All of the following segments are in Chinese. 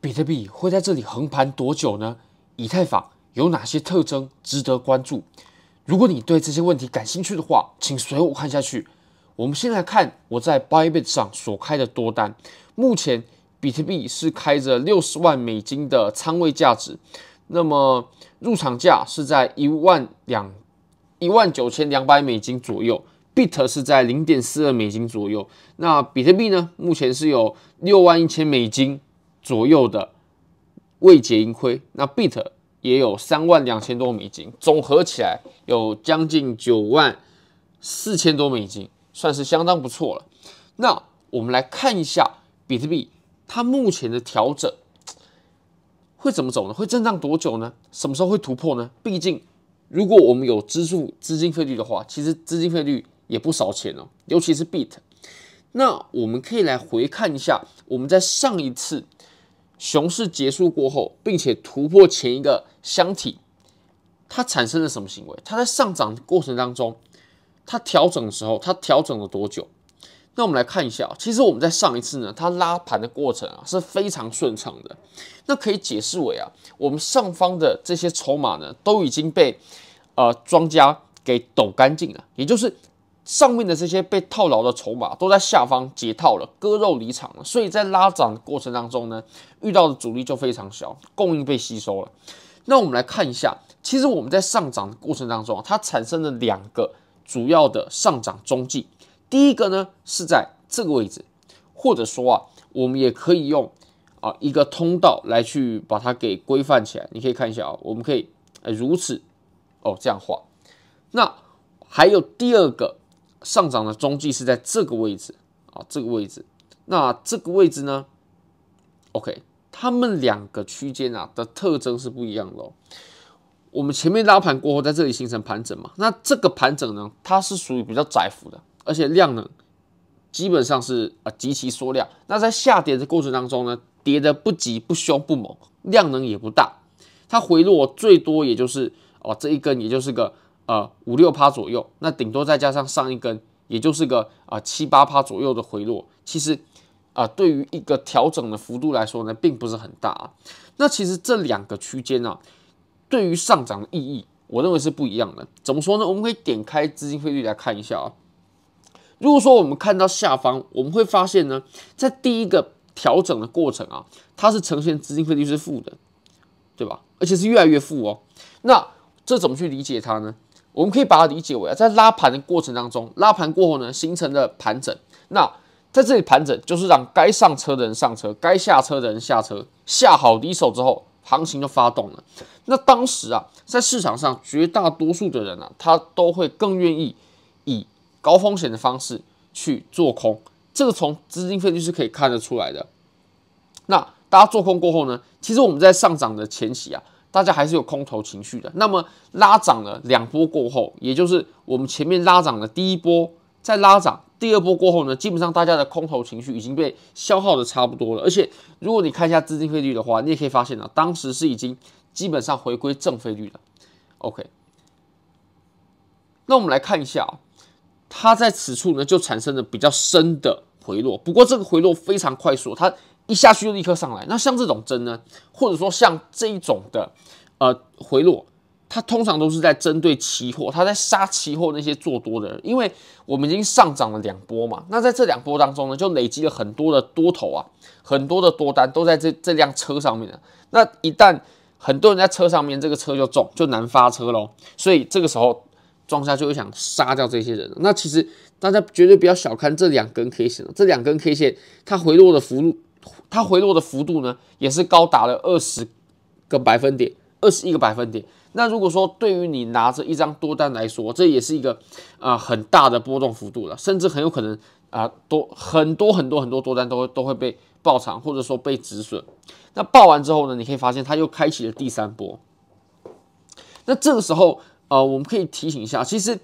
比特币会在这里横盘多久呢？以太坊有哪些特征值得关注？如果你对这些问题感兴趣的话，请随我看下去。我们先来看我在 Bybit 上所开的多单，目前比特币是开着六十万美金的仓位价值，那么入场价是在一万两一万九千两百美金左右，Bit 是在零点四二美金左右。那比特币呢，目前是有六万一千美金左右的未结盈亏，那 Bit 也有三万两千多美金，总合起来有将近九万四千多美金。算是相当不错了。那我们来看一下比特币，它目前的调整会怎么走呢？会震荡多久呢？什么时候会突破呢？毕竟，如果我们有支付资金费率的话，其实资金费率也不少钱哦，尤其是 Bit。那我们可以来回看一下，我们在上一次熊市结束过后，并且突破前一个箱体，它产生了什么行为？它在上涨过程当中。它调整的时候，它调整了多久？那我们来看一下，其实我们在上一次呢，它拉盘的过程啊是非常顺畅的。那可以解释为啊，我们上方的这些筹码呢，都已经被呃庄家给抖干净了，也就是上面的这些被套牢的筹码都在下方解套了，割肉离场了。所以在拉涨的过程当中呢，遇到的阻力就非常小，供应被吸收了。那我们来看一下，其实我们在上涨的过程当中啊，它产生了两个。主要的上涨踪迹，第一个呢是在这个位置，或者说啊，我们也可以用啊一个通道来去把它给规范起来。你可以看一下啊，我们可以如此哦这样画。那还有第二个上涨的中继是在这个位置啊，这个位置。那这个位置呢，OK，它们两个区间啊的特征是不一样的哦。我们前面拉盘过后，在这里形成盘整嘛？那这个盘整呢，它是属于比较窄幅的，而且量呢，基本上是啊极其缩量。那在下跌的过程当中呢，跌的不急不凶不猛，量能也不大，它回落最多也就是哦这一根也就是个呃五六趴左右，那顶多再加上上一根，也就是个啊七八趴左右的回落。其实啊，对于一个调整的幅度来说呢，并不是很大啊。那其实这两个区间啊。对于上涨的意义，我认为是不一样的。怎么说呢？我们可以点开资金费率来看一下啊。如果说我们看到下方，我们会发现呢，在第一个调整的过程啊，它是呈现资金费率是负的，对吧？而且是越来越负哦。那这怎么去理解它呢？我们可以把它理解为啊，在拉盘的过程当中，拉盘过后呢，形成了盘整。那在这里盘整，就是让该上车的人上车，该下车的人下车，下好离手之后。行情就发动了，那当时啊，在市场上绝大多数的人啊，他都会更愿意以高风险的方式去做空，这个从资金费率是可以看得出来的。那大家做空过后呢，其实我们在上涨的前期啊，大家还是有空头情绪的。那么拉涨了两波过后，也就是我们前面拉涨的第一波，再拉涨。第二波过后呢，基本上大家的空头情绪已经被消耗的差不多了。而且，如果你看一下资金费率的话，你也可以发现啊，当时是已经基本上回归正费率了。OK，那我们来看一下啊，它在此处呢就产生了比较深的回落。不过这个回落非常快速，它一下去就立刻上来。那像这种针呢，或者说像这一种的呃回落。它通常都是在针对期货，它在杀期货那些做多的人，因为我们已经上涨了两波嘛，那在这两波当中呢，就累积了很多的多头啊，很多的多单都在这这辆车上面了。那一旦很多人在车上面，这个车就重，就难发车喽。所以这个时候庄家就会想杀掉这些人。那其实大家绝对不要小看这两根 K 线，这两根 K 线它回落的幅度，它回落的幅度呢，也是高达了二十个百分点，二十一个百分点。那如果说对于你拿着一张多单来说，这也是一个啊、很大的波动幅度了，甚至很有可能啊、多很多很多很多多单都会都会被爆仓，或者说被止损。那爆完之后呢，你可以发现它又开启了第三波。那这个时候呃，我们可以提醒一下，其实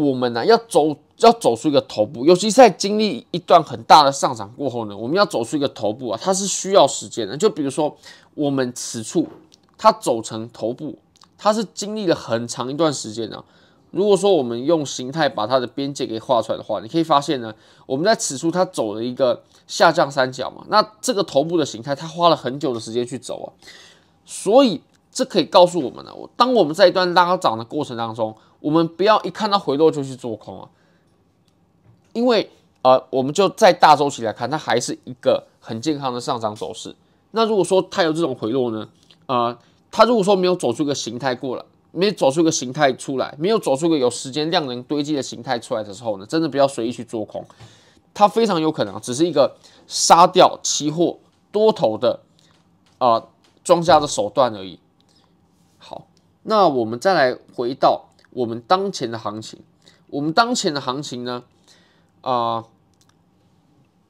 我们呢要走要走出一个头部，尤其在经历一段很大的上涨过后呢，我们要走出一个头部啊，它是需要时间的。就比如说我们此处它走成头部。它是经历了很长一段时间啊，如果说我们用形态把它的边界给画出来的话，你可以发现呢，我们在此处它走了一个下降三角嘛，那这个头部的形态它花了很久的时间去走啊，所以这可以告诉我们呢，当我们在一段拉涨的过程当中，我们不要一看到回落就去做空啊，因为呃，我们就在大周期来看，它还是一个很健康的上涨走势。那如果说它有这种回落呢，呃，它如果说没有走出一个形态过来。没有走出一个形态出来，没有走出个有时间量能堆积的形态出来的时候呢，真的不要随意去做空，它非常有可能只是一个杀掉期货多头的啊庄家的手段而已。那我们再来回到我们当前的行情，我们当前的行情呢，啊、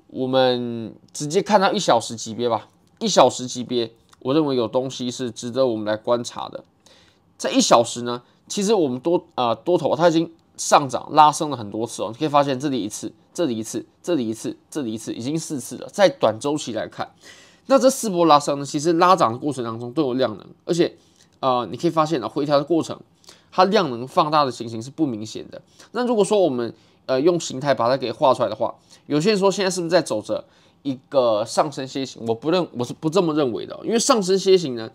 我们直接看到一小时级别吧，一小时级别，我认为有东西是值得我们来观察的。在一小时呢，其实我们多呃多头它已经上涨拉升了很多次哦，你可以发现这里一次，这里一次，这里一次，这里一次，已经四次了。在短周期来看，那这四波拉升呢，其实拉涨的过程当中都有量能，而且呃你可以发现呢，回调的过程它量能放大的情形是不明显的。那如果说我们呃用形态把它给画出来的话，有些人说现在是不是在走着一个上升楔形？我不认，我是不这么认为的，因为上升楔形呢，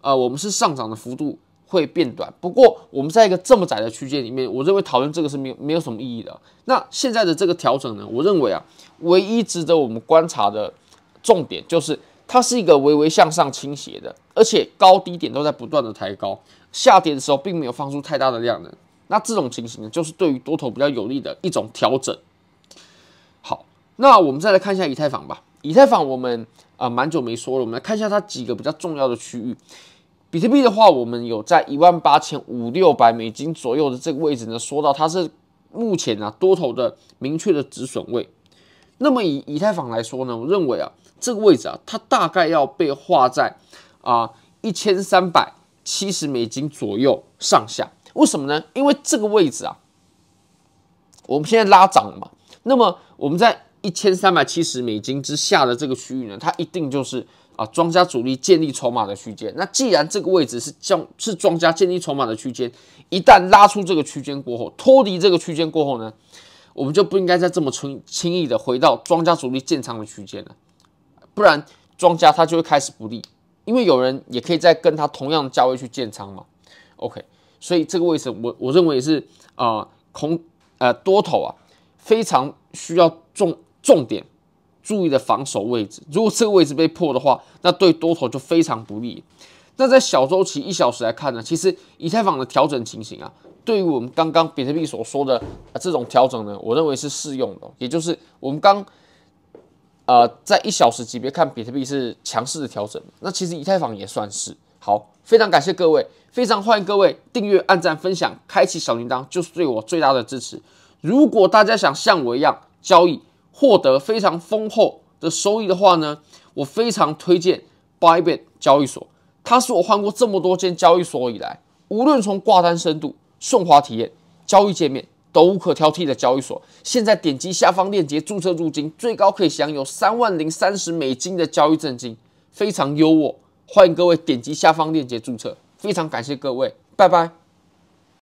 呃我们是上涨的幅度。会变短，不过我们在一个这么窄的区间里面，我认为讨论这个是没有没有什么意义的。那现在的这个调整呢，我认为啊，唯一值得我们观察的重点就是它是一个微微向上倾斜的，而且高低点都在不断的抬高，下跌的时候并没有放出太大的量能。那这种情形呢，就是对于多头比较有利的一种调整。好，那我们再来看一下以太坊吧。以太坊我们啊蛮久没说了，我们来看一下它几个比较重要的区域。比特币的话，我们有在一万八千五六百美金左右的这个位置呢，说到它是目前啊多头的明确的止损位。那么以以太坊来说呢，我认为啊这个位置啊，它大概要被画在啊一千三百七十美金左右上下。为什么呢？因为这个位置啊，我们现在拉涨了嘛，那么我们在一千三百七十美金之下的这个区域呢，它一定就是。啊，庄家主力建立筹码的区间。那既然这个位置是将是庄家建立筹码的区间，一旦拉出这个区间过后，脱离这个区间过后呢，我们就不应该再这么轻轻易的回到庄家主力建仓的区间了，不然庄家他就会开始不利，因为有人也可以在跟他同样的价位去建仓嘛。OK，所以这个位置我我认为也是啊、呃、空呃多头啊非常需要重重点。注意的防守位置，如果这个位置被破的话，那对多头就非常不利。那在小周期一小时来看呢，其实以太坊的调整情形啊，对于我们刚刚比特币所说的、啊、这种调整呢，我认为是适用的。也就是我们刚呃在一小时级别看比特币是强势的调整，那其实以太坊也算是。好，非常感谢各位，非常欢迎各位订阅、按赞、分享、开启小铃铛，就是对我最大的支持。如果大家想像我一样交易，获得非常丰厚的收益的话呢，我非常推荐 Bybit 交易所。它是我换过这么多间交易所以来，无论从挂单深度、顺滑体验、交易界面都无可挑剔的交易所。现在点击下方链接注册入金，最高可以享有三万零三十美金的交易赠金，非常优渥。欢迎各位点击下方链接注册，非常感谢各位，拜拜。